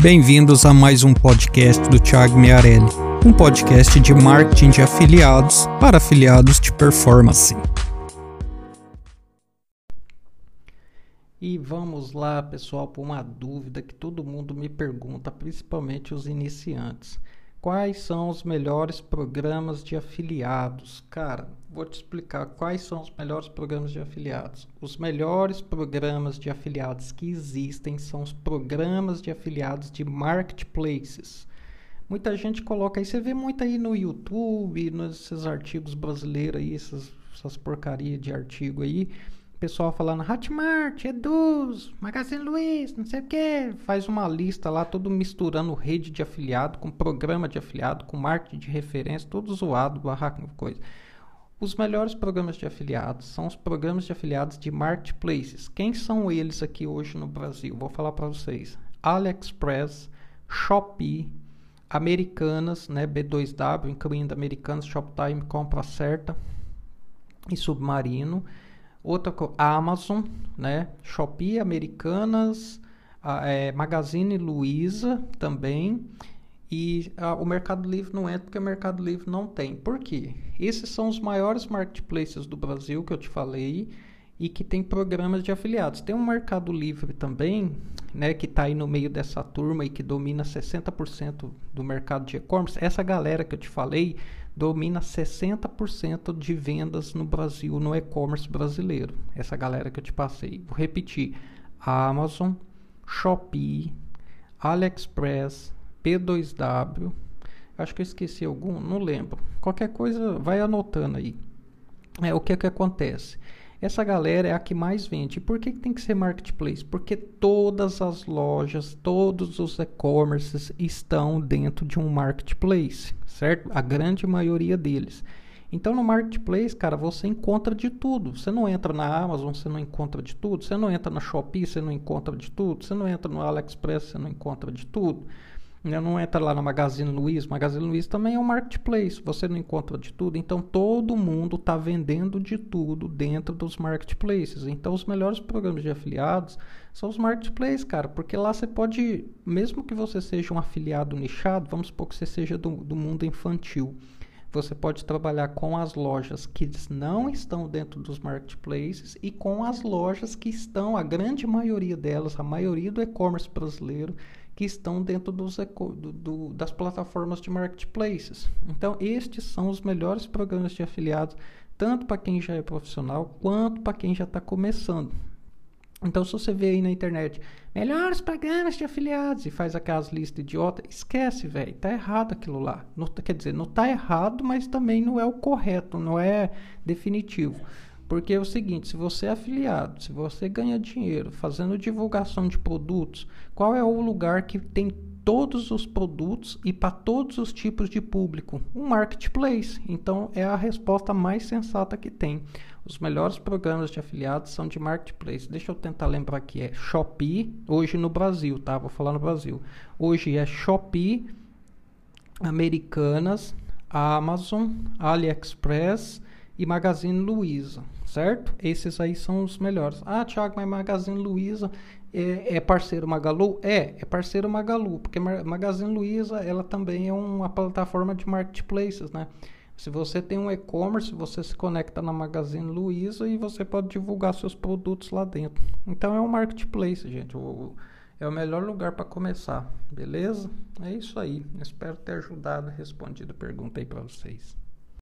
Bem-vindos a mais um podcast do Thiago Miarelli, um podcast de marketing de afiliados para afiliados de performance. E vamos lá, pessoal, por uma dúvida que todo mundo me pergunta, principalmente os iniciantes. Quais são os melhores programas de afiliados? Cara, vou te explicar quais são os melhores programas de afiliados. Os melhores programas de afiliados que existem são os programas de afiliados de marketplaces. Muita gente coloca aí, você vê muito aí no YouTube, nesses artigos brasileiros aí, essas, essas porcarias de artigo aí pessoal falando Hotmart, Eduz, Magazine Luiza, não sei o que, faz uma lista lá, todo misturando rede de afiliado com programa de afiliado, com marketing de referência, tudo zoado, barraco, coisa. Os melhores programas de afiliados são os programas de afiliados de marketplaces. Quem são eles aqui hoje no Brasil? Vou falar para vocês. AliExpress, Shopee, Americanas, né, B2W, incluindo Americanas, Shoptime, Compra Certa e Submarino. Outra a Amazon, né? Shopee, Americanas, a, é, Magazine Luiza também. E a, o Mercado Livre não entra porque o Mercado Livre não tem. Por quê? Esses são os maiores marketplaces do Brasil que eu te falei e que tem programas de afiliados. Tem um Mercado Livre também, né, que está aí no meio dessa turma e que domina 60% do mercado de e-commerce. Essa galera que eu te falei domina 60% de vendas no Brasil, no e-commerce brasileiro. Essa galera que eu te passei. Vou repetir: Amazon, Shopee, AliExpress, P2W. Acho que eu esqueci algum, não lembro. Qualquer coisa, vai anotando aí. É, o que é que acontece? Essa galera é a que mais vende. E por que, que tem que ser marketplace? Porque todas as lojas, todos os e-commerces estão dentro de um marketplace, certo? A grande maioria deles. Então no marketplace, cara, você encontra de tudo. Você não entra na Amazon, você não encontra de tudo. Você não entra na Shopee, você não encontra de tudo. Você não entra no AliExpress, você não encontra de tudo. Não entra lá na Magazine Luiza. Magazine Luiza também é um marketplace. Você não encontra de tudo. Então todo mundo está vendendo de tudo dentro dos marketplaces. Então os melhores programas de afiliados são os marketplaces, cara. Porque lá você pode, mesmo que você seja um afiliado nichado, vamos supor que você seja do, do mundo infantil. Você pode trabalhar com as lojas que não estão dentro dos marketplaces e com as lojas que estão, a grande maioria delas, a maioria do e-commerce brasileiro que estão dentro dos, do, do, das plataformas de marketplaces. Então, estes são os melhores programas de afiliados, tanto para quem já é profissional quanto para quem já está começando. Então, se você vê aí na internet, melhores programas de afiliados e faz aquelas listas idiotas, esquece, velho, tá errado aquilo lá. Não, quer dizer, não tá errado, mas também não é o correto, não é definitivo. Porque é o seguinte, se você é afiliado, se você ganha dinheiro fazendo divulgação de produtos, qual é o lugar que tem todos os produtos e para todos os tipos de público? Um marketplace. Então é a resposta mais sensata que tem. Os melhores programas de afiliados são de marketplace. Deixa eu tentar lembrar que é Shopee, hoje no Brasil, tá? Vou falar no Brasil. Hoje é Shopee, Americanas, Amazon, AliExpress e Magazine Luiza certo? Esses aí são os melhores. Ah, Thiago, mas Magazine Luiza é, é, parceiro Magalu? É, é parceiro Magalu, porque Magazine Luiza ela também é uma plataforma de marketplaces, né? Se você tem um e-commerce, você se conecta na Magazine Luiza e você pode divulgar seus produtos lá dentro. Então é um marketplace, gente. É o melhor lugar para começar, beleza? É isso aí. Espero ter ajudado, respondido a pergunta aí para vocês.